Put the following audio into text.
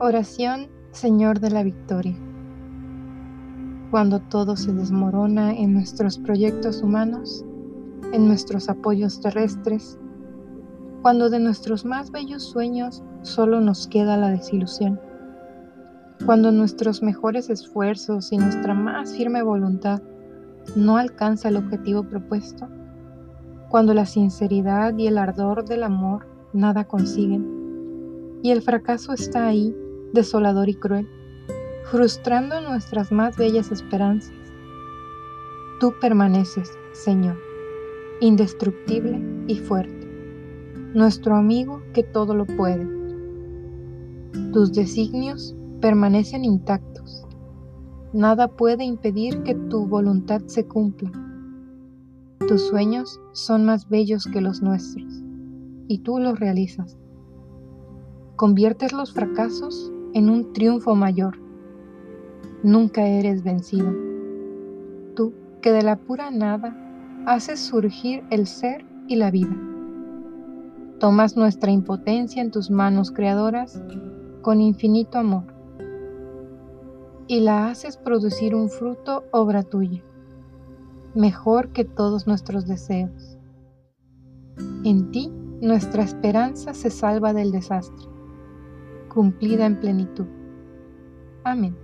Oración, Señor de la Victoria. Cuando todo se desmorona en nuestros proyectos humanos, en nuestros apoyos terrestres, cuando de nuestros más bellos sueños solo nos queda la desilusión, cuando nuestros mejores esfuerzos y nuestra más firme voluntad no alcanza el objetivo propuesto, cuando la sinceridad y el ardor del amor nada consiguen, y el fracaso está ahí desolador y cruel, frustrando nuestras más bellas esperanzas. Tú permaneces, Señor, indestructible y fuerte, nuestro amigo que todo lo puede. Tus designios permanecen intactos. Nada puede impedir que tu voluntad se cumpla. Tus sueños son más bellos que los nuestros, y tú los realizas. Conviertes los fracasos en un triunfo mayor. Nunca eres vencido. Tú, que de la pura nada haces surgir el ser y la vida. Tomas nuestra impotencia en tus manos creadoras con infinito amor y la haces producir un fruto obra tuya, mejor que todos nuestros deseos. En ti nuestra esperanza se salva del desastre cumplida en plenitud. Amén.